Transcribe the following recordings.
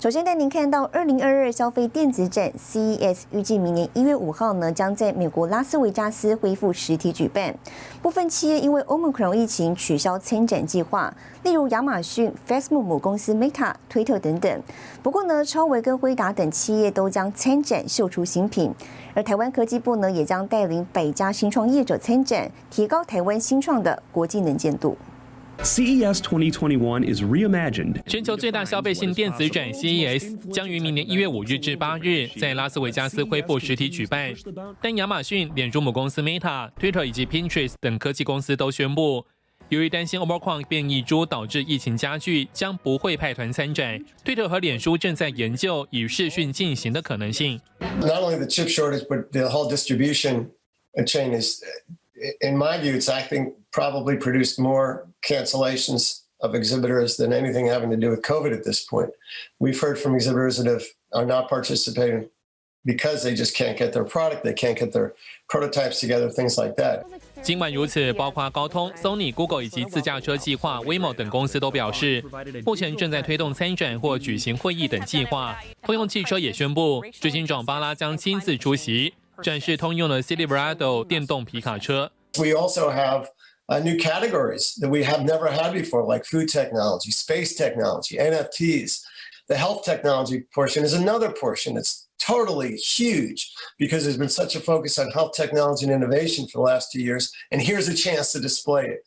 首先带您看到，二零二二消费电子展 CES 预计明年一月五号呢，将在美国拉斯维加斯恢复实体举办。部分企业因为 Omicron 疫情取消参展计划，例如亚马逊、Facebook 母公司 Meta、推特等等。不过呢，超维跟辉达等企业都将参展秀出新品。而台湾科技部呢，也将带领百家新创业者参展，提高台湾新创的国际能见度。CES 2021 is reimagined。全球最大消费性电子展 CES 将于明年一月五日至八日在拉斯维加斯恢复实体举办，但亚马逊、脸书母公司 Meta、Twitter 以及 Pinterest 等科技公司都宣布，由于担心 Omicron 变异株导致疫情加剧，将不会派团参展。Twitter 和脸书正在研究以视讯进行的可能性。Not only the chip shortage, but the whole distribution chain is, in my view, it's acting probably produced more cancellations of exhibitors than anything having to do with COVID at this point. We've heard from exhibitors that have, are not participating because they just can't get their product, they can't get their prototypes together, things like that. 尽管如此，包括高通、Sony、Google 以及自驾车计划 Waymo 等公司都表示，目前正在推动参展或举行会议等计划。通用汽车也宣布，执行长巴拉将亲自出席， 展示通用的 Silverado 电动皮卡车。 We also have uh, new categories that we have never had before, like food technology, space technology, NFTs. The health technology portion is another portion that's totally huge because there's been such a focus on health technology and innovation for the last two years. And here's a chance to display it.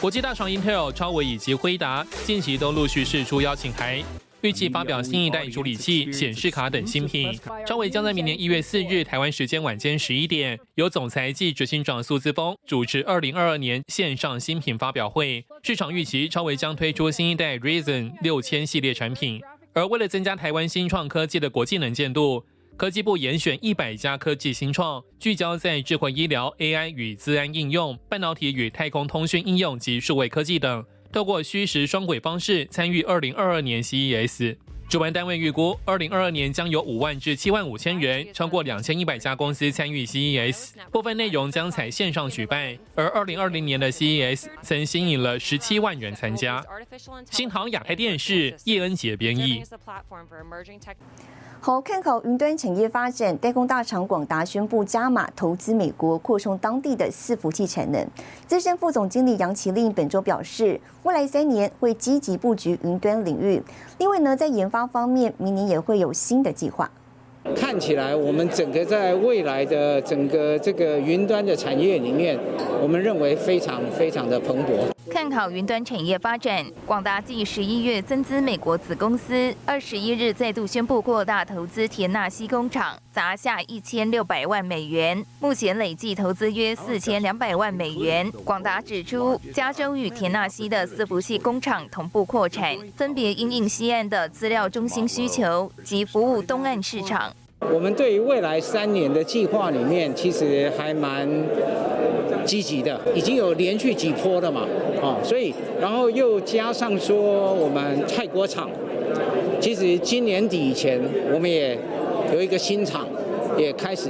国际大厂 Intel、超微以及辉达近期都陆续释出邀请函， 预计发表新一代处理器、显示卡等新品。超微将在明年一月四日台湾时间晚间十一点，由总裁暨执行长苏姿峰主持二零二二年线上新品发表会。市场预期超微将推出新一代 Ryzen 六千系列产品。而为了增加台湾新创科技的国际能见度，科技部严选一百家科技新创，聚焦在智慧医疗、AI 与资安应用、半导体与太空通讯应用及数位科技等，透过虚实双轨方式参与二零二二年 CES。主办单位预估，二零二二年将有五万至七万五千人，超过两千一百家公司参与 CES，部分内容将采线上举办。而二零二零年的 CES 曾吸引了十七万人参加。新唐亚太电视叶恩杰编译。好，看好云端产业发展，代工大厂广达宣布加码投资美国，扩充当地的伺服器产能。资深副总经理杨其令本周表示，未来三年会积极布局云端领域。另外呢，在研发方面，明年也会有新的计划。看起来，我们整个在未来的整个这个云端的产业里面，我们认为非常非常的蓬勃。看好云端产业发展，广达继十一月增资美国子公司，二十一日再度宣布扩大投资田纳西工厂，砸下一千六百万美元，目前累计投资约四千两百万美元。广达指出，加州与田纳西的伺服器工厂同步扩产，分别因应西岸的资料中心需求及服务东岸市场。我们对于未来三年的计划里面，其实还蛮积极的，已经有连续几波了嘛，啊，所以然后又加上说我们泰国厂，其实今年底以前我们也有一个新厂。也开始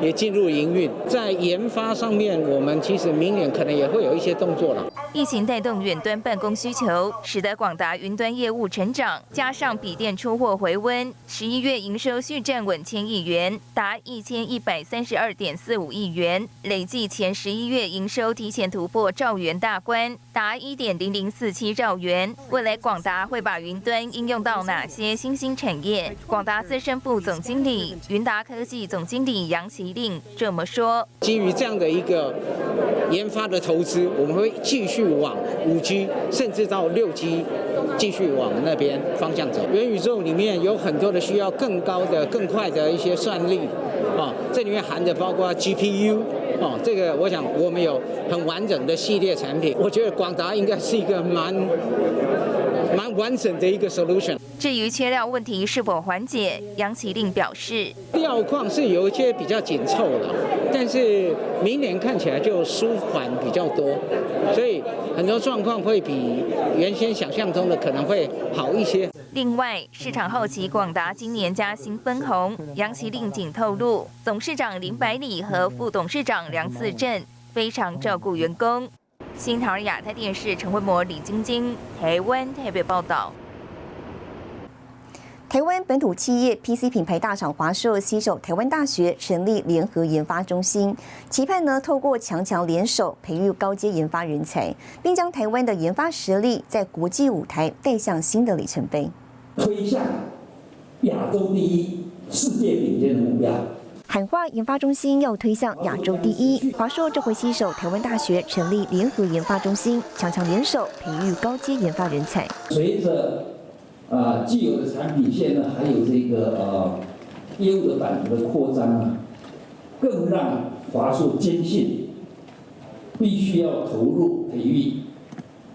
也进入营运，在研发上面，我们其实明年可能也会有一些动作了。疫情带动远端办公需求，使得广达云端业务成长，加上笔电出货回温，十一月营收续站稳千亿元，达一千一百三十二点四五亿元，累计前十一月营收提前突破兆元大关，达一点零零四七兆元。未来广达会把云端应用到哪些新兴产业？广达资深副总经理云达科技。总经理杨其令这么说：“基于这样的一个研发的投资，我们会继续往五 G，甚至到六 G，继续往那边方向走。元宇宙里面有很多的需要更高的、更快的一些算力啊，这里面含着包括 GPU 啊，这个我想我们有很完整的系列产品。我觉得广达应该是一个蛮蛮完整的一个 solution。至于缺料问题是否缓解，杨启令表示，料况是有一些比较紧凑了，但是明年看起来就舒缓比较多，所以很多状况会比原先想象中的可能会好一些。另外，市场好奇广达今年加薪分红，杨其令仅透露，董事长林百里和副董事长梁四正非常照顾员工。新唐亚太电视陈慧模、李晶晶，台湾台北报道。台湾本土企业 PC 品牌大厂华硕携手台湾大学成立联合研发中心，期盼呢透过强强联手，培育高阶研发人才，并将台湾的研发实力在国际舞台带向新的里程碑。推向亚洲第一、世界顶尖的目标。喊话研发中心要推向亚洲第一，华硕这回携手台湾大学成立联合研发中心，强强联手培育高阶研发人才。随着啊既有的产品线呢，还有这个呃业务的版图的扩张啊，更让华硕坚信，必须要投入培育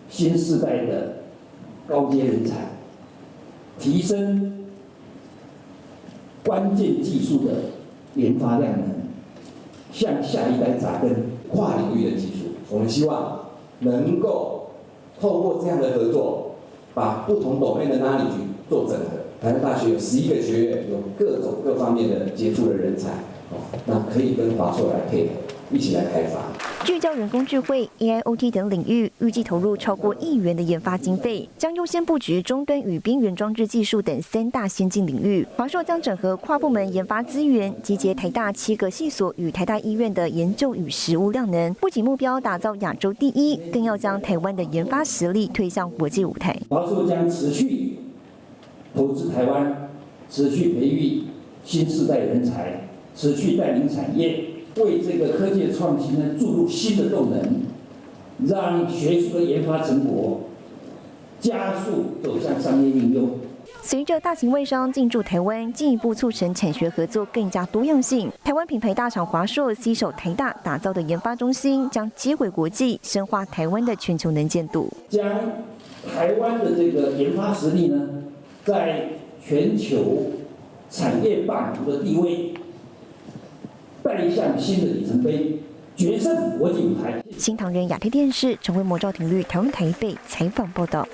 新时代的高阶人才。提升关键技术的研发量能，向下一代扎根跨领域的技术。我们希望能够透过这样的合作，把不同种类的哪里去做整合。台湾大学有十一个学院，有各种各方面的杰出的人才，哦，那可以跟华硕来配合，一起来开发。聚焦人工智慧、AIoT 等领域，预计投入超过亿元的研发经费，将优先布局终端与边缘装置技术等三大先进领域。华硕将整合跨部门研发资源，集结台大七个系所与台大医院的研究与实务量能，不仅目标打造亚洲第一，更要将台湾的研发实力推向国际舞台。华硕将持续投资台湾，持续培育新时代人才，持续带领产业。为这个科技创新呢注入新的动能，让学术的研发成果加速走向商业应用。随着大型外商进驻台湾，进一步促成产学合作更加多样性。台湾品牌大厂华硕携手台大打造的研发中心，将接轨国际，深化台湾的全球能见度。将台湾的这个研发实力呢，在全球产业霸主的地位。带向新的里程碑，决胜国际舞台。新唐人亚太电视成为魔兆庭率台湾台北采访报道。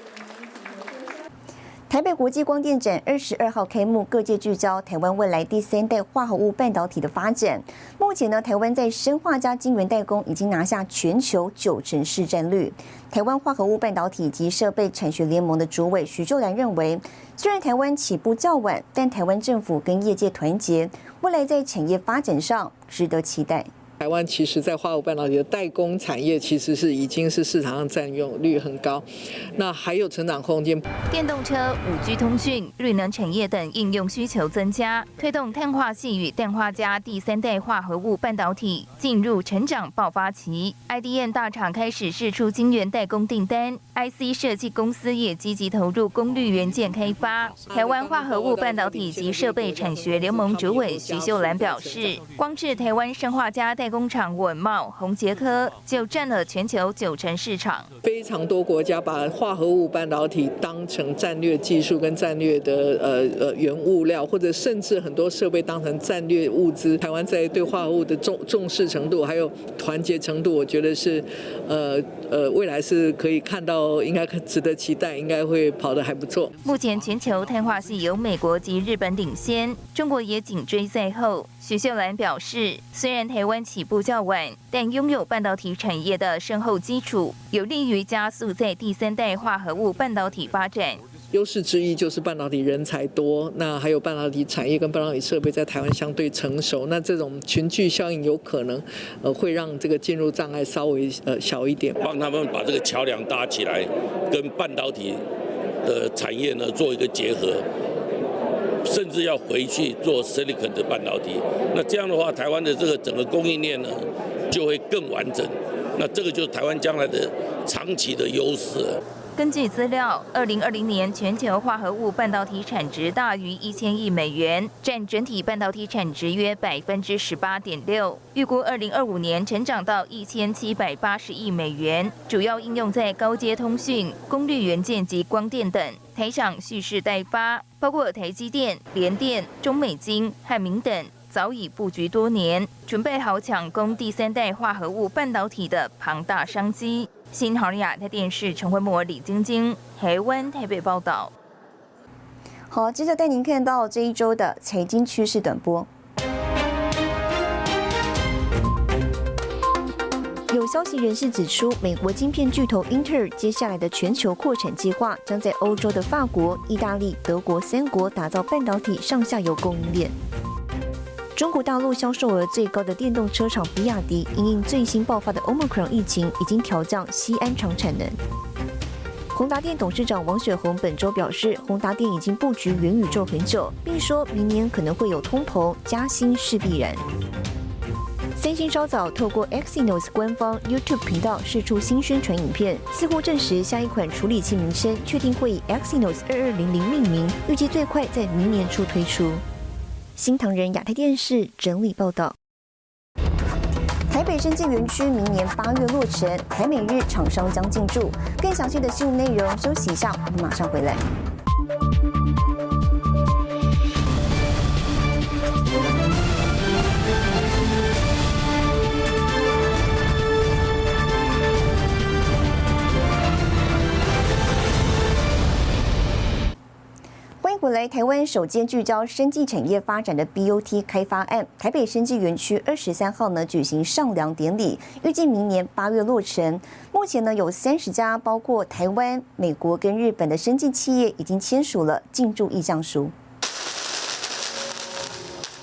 台北国际光电展二十二号开幕，各界聚焦台湾未来第三代化合物半导体的发展。目前呢，台湾在生化加晶圆代工已经拿下全球九成市占率。台湾化合物半导体及设备产学联盟的主委徐秀兰认为，虽然台湾起步较晚，但台湾政府跟业界团结，未来在产业发展上值得期待。台湾其实，在化合物半导体的代工产业，其实是已经是市场上占用率很高，那还有成长空间。电动车、五 G 通讯、绿能产业等应用需求增加，推动碳化系与氮化镓第三代化合物半导体进入成长爆发期。IDM 大厂开始试出晶圆代工订单，IC 设计公司也积极投入功率元件开发。台湾化合物半导体及设备产学联盟主委徐秀兰表示，光是台湾生化家代工厂稳茂、宏杰科就占了全球九成市场。非常多国家把化合物半导体当成战略技术跟战略的呃呃原物料，或者甚至很多设备当成战略物资。台湾在对化合物的重重视程度还有团结程度，我觉得是呃呃未来是可以看到，应该值得期待，应该会跑得还不错。目前全球碳化系由美国及日本领先，中国也紧追在后。徐秀兰表示，虽然台湾起步较晚，但拥有半导体产业的深厚基础，有利于加速在第三代化合物半导体发展。优势之一就是半导体人才多，那还有半导体产业跟半导体设备在台湾相对成熟，那这种群聚效应有可能呃会让这个进入障碍稍微呃小一点，帮他们把这个桥梁搭起来，跟半导体的产业呢做一个结合。甚至要回去做 silicon 的半导体，那这样的话，台湾的这个整个供应链呢，就会更完整。那这个就是台湾将来的长期的优势。根据资料，二零二零年全球化合物半导体产值大于一千亿美元，占整体半导体产值约百分之十八点六。预估二零二五年成长到一千七百八十亿美元，主要应用在高阶通讯、功率元件及光电等。台厂蓄势待发，包括台积电、联电、中美金、汉明等，早已布局多年，准备好抢攻第三代化合物半导体的庞大商机。新豪利亚台电视陈慧模、李晶晶，台湾台北报道。好，接着带您看到这一周的财经趋势短波。有消息人士指出，美国晶片巨头英特尔接下来的全球扩产计划，将在欧洲的法国、意大利、德国三国打造半导体上下游供应链。中国大陆销售额最高的电动车厂比亚迪，因应最新爆发的 Omicron 疫情，已经调降西安厂产能。宏达电董事长王雪红本周表示，宏达电已经布局元宇宙很久，并说明年可能会有通膨，加薪是必然。三星稍早透过 Exynos 官方 YouTube 频道释出新宣传影片，似乎证实下一款处理器名称确定会以 Exynos 二二零零命名，预计最快在明年初推出。新唐人亚太电视整理报道：台北生技园区明年八月落成，台美日厂商将进驻。更详细的新闻内容，休息一下，我们马上回来。台湾首间聚焦生技产业发展的 BOT 开发案，台北生技园区二十三号呢举行上梁典礼，预计明年八月落成。目前呢有三十家，包括台湾、美国跟日本的生技企业已经签署了进驻意向书。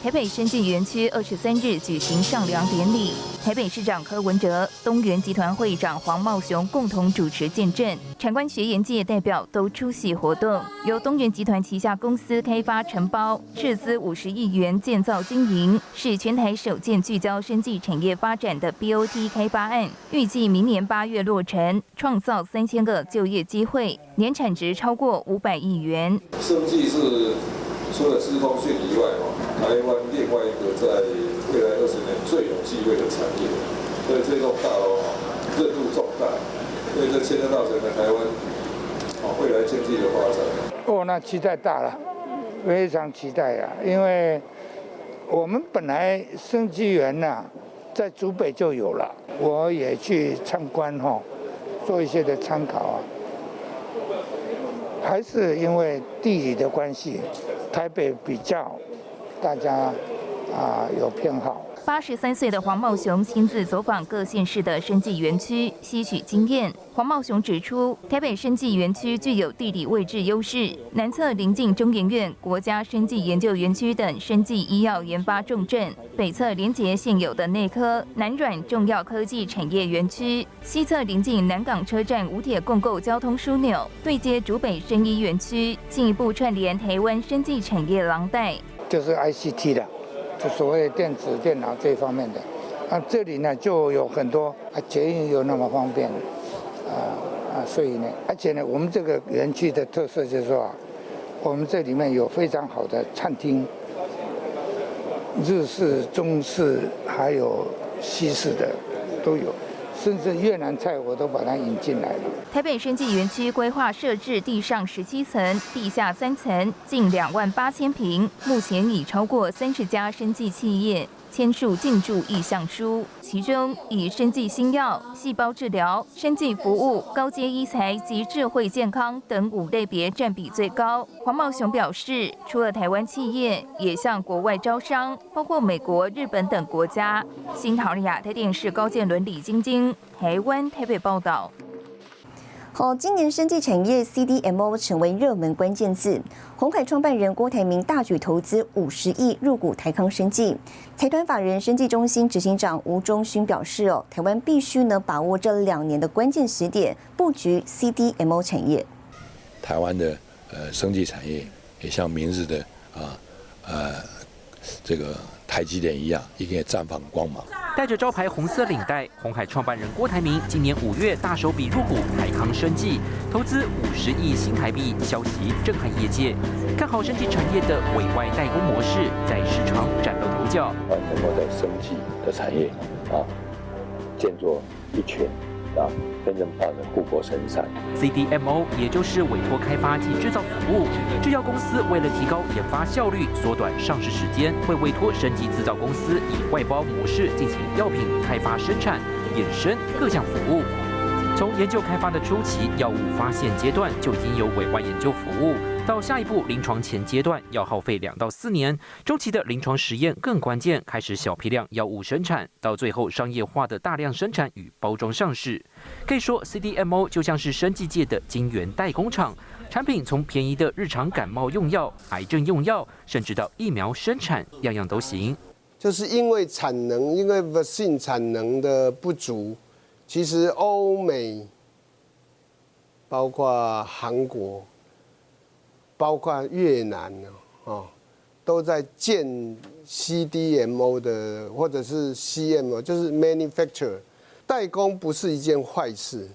台北生技园区二十三日举行上梁典礼，台北市长柯文哲、东元集团会长黄茂雄共同主持见证，产官学研界代表都出席活动。由东元集团旗下公司开发承包，斥资五十亿元建造经营，是全台首件聚焦生技产业发展的 BOT 开发案，预计明年八月落成，创造三千个就业机会，年产值超过五百亿元。生技是除了资通讯以外，台湾另外一个在未来二十年最有机会的产业，所以这栋大楼热度重大，所以这牵涉到整个台湾啊未来经济的发展。哦，那期待大了，非常期待啊！因为我们本来生机园呐，在竹北就有了，我也去参观哈，做一些的参考啊。还是因为地理的关系，台北比较。大家啊有偏好。八十三岁的黄茂雄亲自走访各县市的生技园区，吸取经验。黄茂雄指出，台北生技园区具有地理位置优势，南侧临近中研院国家生技研究园区等生技医药研发重镇，北侧连接现有的内科、南软重要科技产业园区，西侧临近南港车站无铁共构交通枢纽，对接竹北生医园区，进一步串联台湾生技产业廊带。就是 ICT 的，就所谓电子电脑这方面的，那这里呢就有很多啊，捷运又那么方便，啊啊，所以呢，而且呢，我们这个园区的特色就是说啊，我们这里面有非常好的餐厅，日式、中式还有西式的都有。甚至越南菜我都把它引进来了。台北生技园区规划设置地上十七层、地下三层，近两万八千平，目前已超过三十家生技企业。签署进驻意向书，其中以生技新药、细胞治疗、生技服务、高阶医材及智慧健康等五类别占比最高。黄茂雄表示，除了台湾企业，也向国外招商，包括美国、日本等国家。新桃亚太电视高建伦、李晶晶，台湾台北报道。好，今年生技产业 CDMO 成为热门关键字。鸿海创办人郭台铭大举投资五十亿入股台康生技。财团法人生技中心执行长吴忠勋表示：“哦，台湾必须呢把握这两年的关键时点，布局 CDMO 产业。台湾的呃生技产业也像明日的啊呃这个。”台积电一样，一定也绽放光芒。带着招牌红色领带，红海创办人郭台铭今年五月大手笔入股台康生技，投资五十亿新台币，消息震撼业界。看好生技产业的委外代工模式，在市场崭露头角。能够在生技的产业啊，建作一圈。啊，真正把人护国神山。CDMO 也就是委托开发及制造服务，制药公司为了提高研发效率、缩短上市时间，会委托生技制造公司以外包模式进行药品开发生产、衍生各项服务。从研究开发的初期，药物发现阶段就已经有委外研究服务。到下一步临床前阶段要耗费两到四年，中期的临床实验更关键，开始小批量药物生产，到最后商业化的大量生产与包装上市。可以说，CDMO 就像是生技界的晶圆代工厂，产品从便宜的日常感冒用药、癌症用药，甚至到疫苗生产，样样都行。就是因为产能，因为 vaccine 产能的不足，其实欧美，包括韩国。包括越南呢，哦，都在建 CDMO 的，或者是 CMO，就是 manufacture 代工不是一件坏事。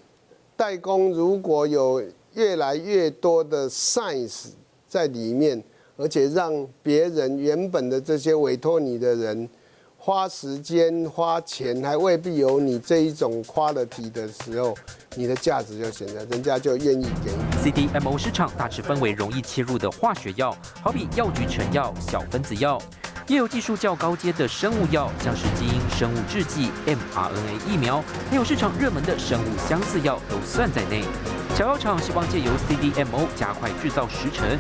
代工如果有越来越多的 science 在里面，而且让别人原本的这些委托你的人。花时间花钱还未必有你这一种 quality 的时候，你的价值就显得人家就愿意给你。CDMO 市场大致分为容易切入的化学药，好比药局成药、小分子药；也有技术较高阶的生物药，像是基因生物制剂、mRNA 疫苗，还有市场热门的生物相似药都算在内。小药厂希望借由 CDMO 加快制造时程。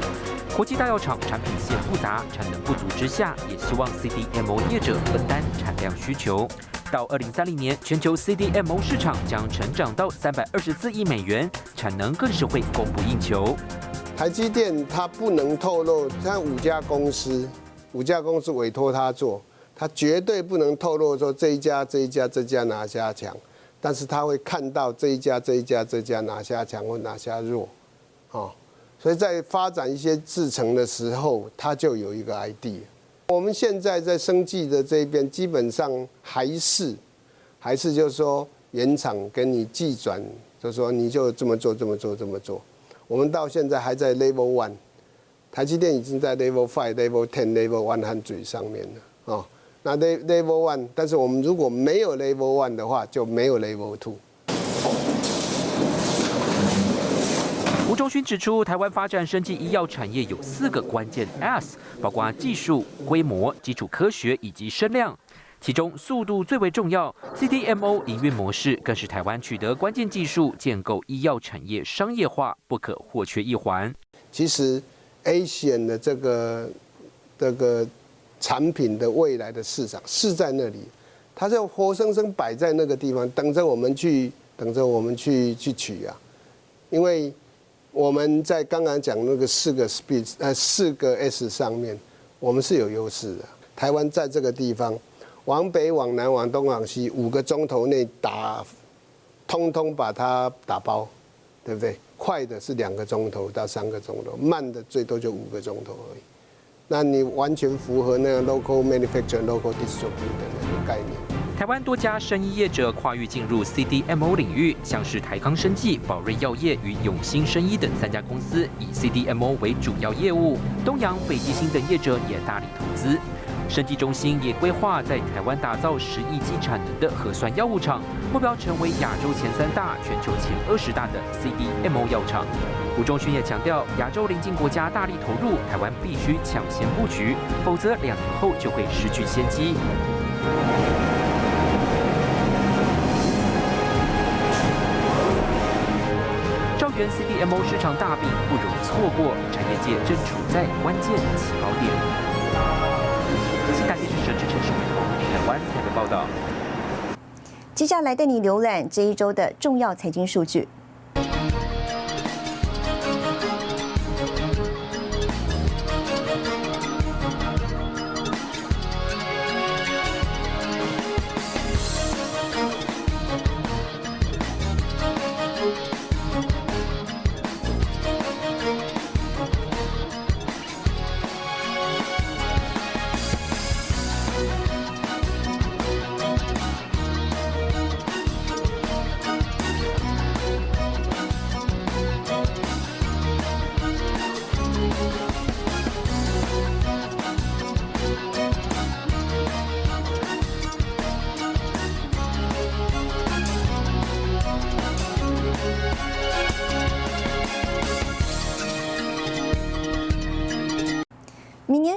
国际大药厂产品线复杂，产能不足之下，也希望 CDMO 业者分担产量需求。到二零三零年，全球 CDMO 市场将成长到三百二十四亿美元，产能更是会供不应求。台积电它不能透露，像五家公司，五家公司委托他做，他绝对不能透露说这一家、这一家、这家哪家强，但是他会看到这一家、这一家、这家哪家强或哪家弱，哦。所以在发展一些制成的时候，他就有一个 ID。我们现在在生技的这边，基本上还是还是就是说原厂跟你寄转，就说你就这么做，这么做，这么做。我们到现在还在 Level One，台积电已经在 Level Five、Level Ten、Level One 和嘴上面了啊。那 Level One，但是我们如果没有 Level One 的话，就没有 Level Two。吴中勋指出，台湾发展生技医药产业有四个关键 S，包括技术、规模、基础科学以及声量。其中速度最为重要，CDMO 营运模式更是台湾取得关键技术、建构医药产业商业化不可或缺一环。其实，Asian 的这个这个产品的未来的市场是在那里，它就活生生摆在那个地方，等着我们去，等着我们去去取啊，因为。我们在刚刚讲那个四个 speed 呃四个 S 上面，我们是有优势的。台湾在这个地方，往北、往南、往东、往西，五个钟头内打，通通把它打包，对不对？快的是两个钟头到三个钟头，慢的最多就五个钟头而已。那你完全符合那个 local manufacturer、local distributor 的那个概念。台湾多家生医业者跨域进入 CDMO 领域，像是台康生技、宝瑞药业与永兴生医等三家公司，以 CDMO 为主要业务。东阳、北极星等业者也大力投资。生技中心也规划在台湾打造十亿剂产能的核酸药物厂，目标成为亚洲前三大、全球前二十大的 CDMO 药厂。吴中勋也强调，亚洲邻近国家大力投入，台湾必须抢先布局，否则两年后就会失去先机。CDMO 市场大饼不容错过，产业界正处在关键起跑点。接下来带你浏览这一周的重要财经数据。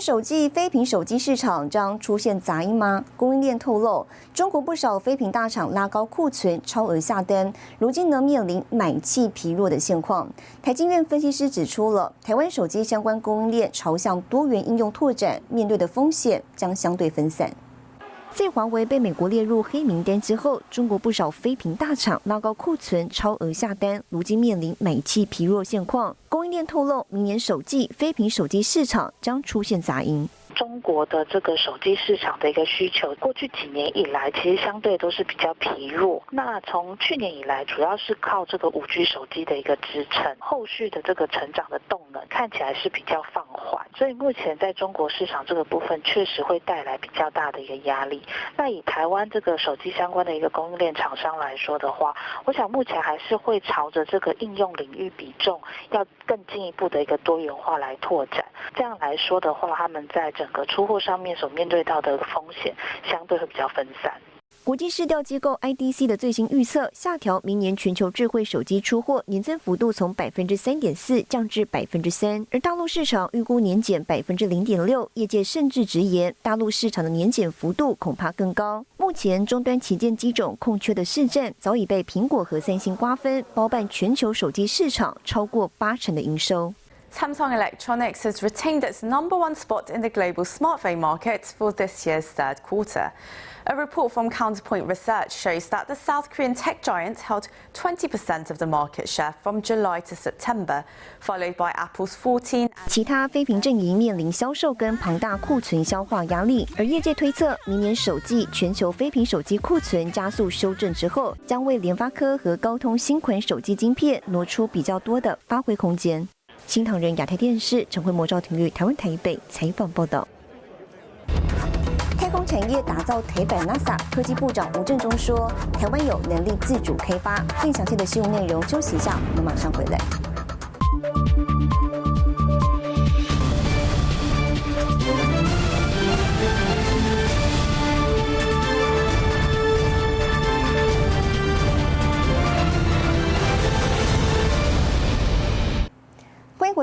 手机非屏手机市场将出现杂音吗？供应链透露，中国不少非屏大厂拉高库存、超额下单，如今呢面临买气疲弱的现况。台经院分析师指出了，台湾手机相关供应链朝向多元应用拓展，面对的风险将相对分散。在华为被美国列入黑名单之后，中国不少非屏大厂拉高库存、超额下单，如今面临买气疲弱现况。供应链透露，明年首季非屏手机市场将出现杂音。中国的这个手机市场的一个需求，过去几年以来，其实相对都是比较疲弱。那从去年以来，主要是靠这个五 G 手机的一个支撑，后续的这个成长的动能看起来是比较放缓。所以目前在中国市场这个部分，确实会带来比较大的一个压力。那以台湾这个手机相关的一个供应链厂商来说的话，我想目前还是会朝着这个应用领域比重要更进一步的一个多元化来拓展。这样来说的话，他们在整个出货上面所面对到的风险，相对会比较分散。国际市调机构 IDC 的最新预测，下调明年全球智慧手机出货年增幅度从百分之三点四降至百分之三，而大陆市场预估年减百分之零点六，业界甚至直言，大陆市场的年减幅度恐怕更高。目前终端旗舰机种空缺的市占早已被苹果和三星瓜分，包办全球手机市场超过八成的营收。Samsung Electronics has retained its number one spot in the global smartphone market for this year's third quarter. A report from Counterpoint Research shows that the South Korean tech giant held 20% of the market share from July to September, followed by Apple's 14. 其他非屏阵营面临销售跟庞大库存消化压力，而业界推测，明年首季全球非屏手机库存加速修正之后，将为联发科和高通新款手机晶片挪出比较多的发挥空间。 新唐人亚太电视陈慧模赵廷玉台湾台北采访报道。太空产业打造台版 NASA，科技部长吴振中说，台湾有能力自主开发。更详细的新闻内容，休息一下，我们马上回来。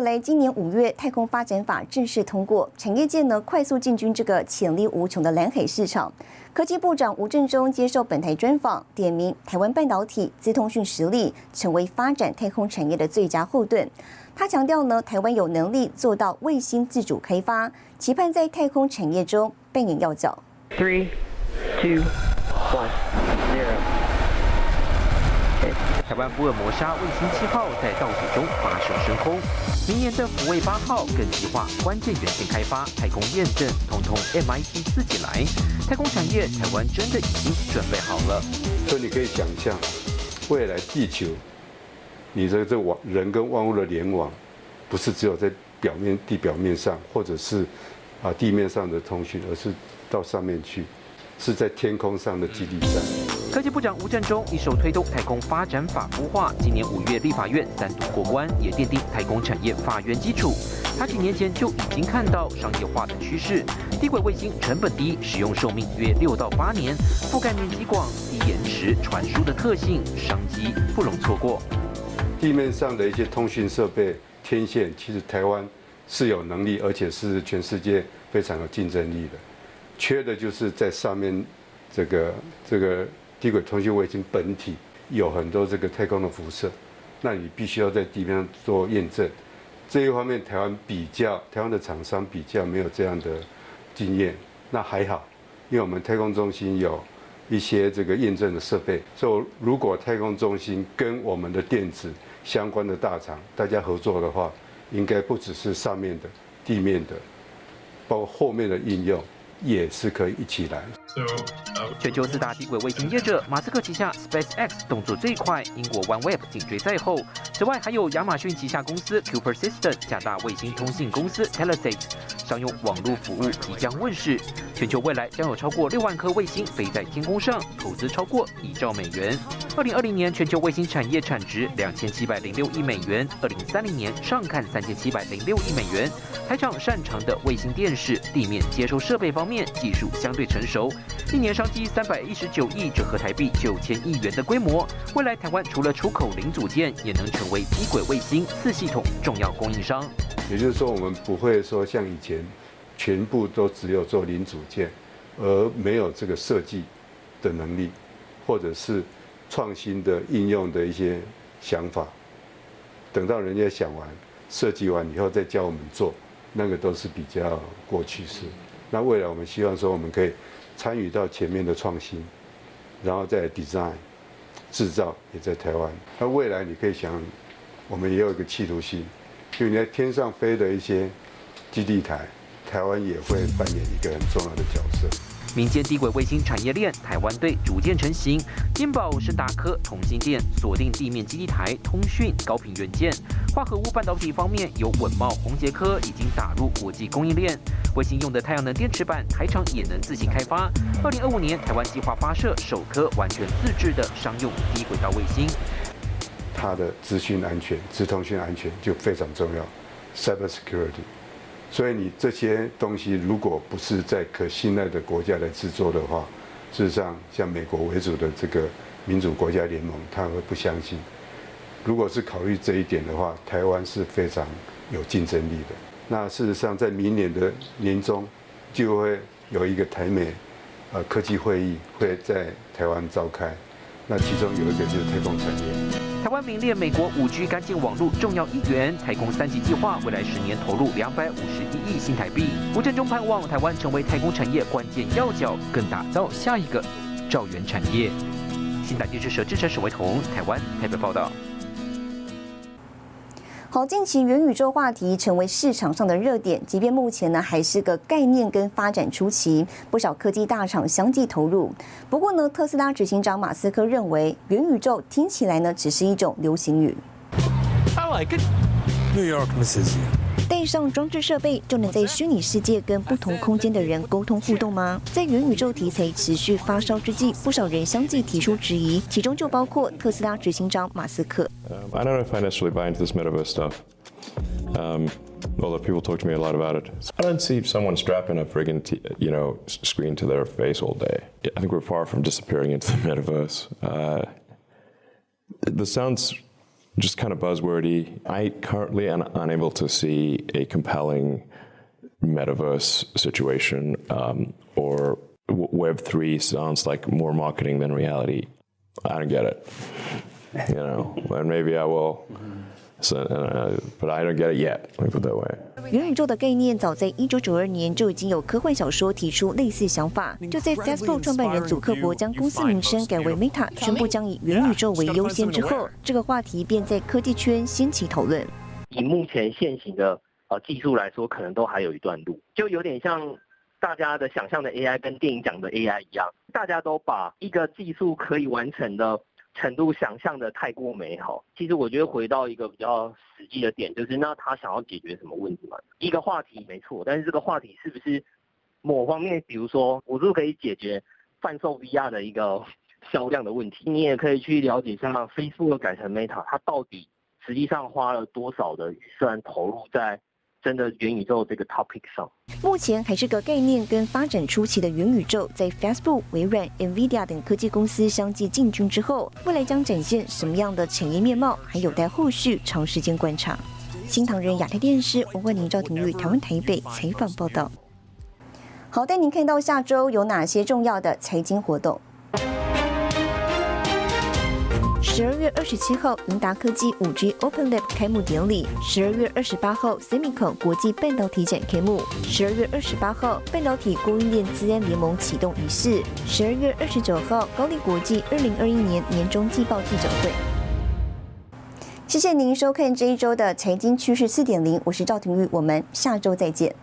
来。今年五月，太空发展法正式通过，产业界呢快速进军这个潜力无穷的蓝海市场。科技部长吴振中接受本台专访，点名台湾半导体、资通讯实力，成为发展太空产业的最佳后盾。他强调呢，台湾有能力做到卫星自主开发，期盼在太空产业中扮演要角。Three, two, one, zero. 台湾福尔摩沙卫星七号在倒数中发射升空，明年的福卫八号更计划关键元件开发、太空验证，通通 MIT 自己来。太空产业，台湾真的已经准备好了。所以你可以想象，未来地球，你的这网人跟万物的联网，不是只有在表面地表面上，或者是啊地面上的通讯，而是到上面去。是在天空上的基地站。科技部长吴振中一手推动太空发展法孵化，今年五月立法院三读过关，也奠定太空产业法源基础。他几年前就已经看到商业化的趋势，低轨卫星成本低，使用寿命约六到八年，覆盖面积广，低延迟传输的特性，商机不容错过。地面上的一些通讯设备、天线，其实台湾是有能力，而且是全世界非常有竞争力的。缺的就是在上面，这个这个低轨通讯卫星本体有很多这个太空的辐射，那你必须要在地面上做验证。这一方面，台湾比较台湾的厂商比较没有这样的经验，那还好，因为我们太空中心有一些这个验证的设备。所以，如果太空中心跟我们的电子相关的大厂大家合作的话，应该不只是上面的、地面的，包括后面的应用。也是可以一起来。全球四大低轨卫星业者，马斯克旗下 SpaceX 动作最快，英国 OneWeb 紧追在后。此外，还有亚马逊旗下公司 Kuiper Systems、加大卫星通信公司 Telesat 商用网络服务即将问世。全球未来将有超过六万颗卫星飞在天空上，投资超过一兆美元。二零二零年全球卫星产业产值两千七百零六亿美元，二零三零年上看三千七百零六亿美元。台厂擅长的卫星电视、地面接收设备方面技术相对成熟。一年商机三百一十九亿，折合台币九千亿元的规模。未来台湾除了出口零组件，也能成为低轨卫星四系统重要供应商。也就是说，我们不会说像以前全部都只有做零组件，而没有这个设计的能力，或者是创新的应用的一些想法。等到人家想完、设计完以后再教我们做，那个都是比较过去式。那未来我们希望说，我们可以参与到前面的创新，然后再 design 制造也在台湾。那未来你可以想，我们也有一个企图心，就你在天上飞的一些基地台，台湾也会扮演一个很重要的角色。民间低轨卫星产业链，台湾队逐渐成型。金宝是达科、同心电锁定地面基地台、通讯、高频元件。化合物半导体方面，有稳茂、宏杰科已经打入国际供应链。卫星用的太阳能电池板，台厂也能自行开发。二零二五年，台湾计划发射首颗完全自制的商用低轨道卫星。它的资讯安全、资通讯安全就非常重要，cyber security。所以你这些东西如果不是在可信赖的国家来制作的话，事实上像美国为主的这个民主国家联盟，他会不相信。如果是考虑这一点的话，台湾是非常有竞争力的。那事实上在明年的年中，就会有一个台美呃科技会议会在台湾召开，那其中有一个就是太空产业。台湾名列美国五 G 干净网络重要一员，太空三级计划未来十年投入两百五十一亿新台币。吴振中盼望台湾成为太空产业关键要角，更打造下一个兆元产业。新台电视社记者史维彤，台湾台北报道。好，近期元宇宙话题成为市场上的热点，即便目前呢还是个概念跟发展初期，不少科技大厂相继投入。不过呢，特斯拉执行长马斯克认为，元宇宙听起来呢只是一种流行语。I like it. New York misses you. 上装置设备就能在虚拟世界跟不同空间的人沟通互动吗？在元宇宙题材持续发烧之际，不少人相继提出质疑，其中就包括特斯拉执行长马斯克。Um, I don't know if I necessarily buy into this metaverse stuff. Although people talk to me a lot about it, I don't see someone strapping a friggin' t- you know screen to their face all day. I think we're far from disappearing into the metaverse. Uh, the sounds just kind of buzzwordy. I currently am unable to see a compelling metaverse situation, um, or Web3 sounds like more marketing than reality. I don't get it. You know, and maybe I will. So, uh, but I don't get it yet. Let me put that way. 元宇宙的概念早在一九九二年就已经有科幻小说提出类似想法。就在 Facebook 创办人祖克伯将公司名称改为 Meta，宣布将以元宇宙为优先之后，这个话题便在科技圈掀起讨论。以目前现行的呃技术来说，可能都还有一段路，就有点像大家的想象的 AI 跟电影讲的 AI 一样，大家都把一个技术可以完成的。程度想象的太过美好，其实我觉得回到一个比较实际的点，就是那他想要解决什么问题嘛？一个话题没错，但是这个话题是不是某方面，比如说我是不是可以解决贩售 VR 的一个销量的问题？你也可以去了解下 Facebook 改成 Meta，它到底实际上花了多少的预算投入在？真的元宇宙这个 topic 上，目前还是个概念跟发展初期的元宇宙，在 Facebook、微软、Nvidia 等科技公司相继进军之后，未来将展现什么样的产业面貌，还有待后续长时间观察。新唐人亚太电视王冠宁、赵廷玉，台湾台北采访报道。好，带您看到下周有哪些重要的财经活动。十二月二十七号，盈达科技五 G Open Lab 开幕典礼；十二月二十八号，Semicon 国际半导体展开幕；十二月二十八号，半导体供应链资安联盟启动仪式；十二月二十九号，高丽国际二零二一年年终季报记者会。谢谢您收看这一周的财经趋势四点零，我是赵廷玉，我们下周再见。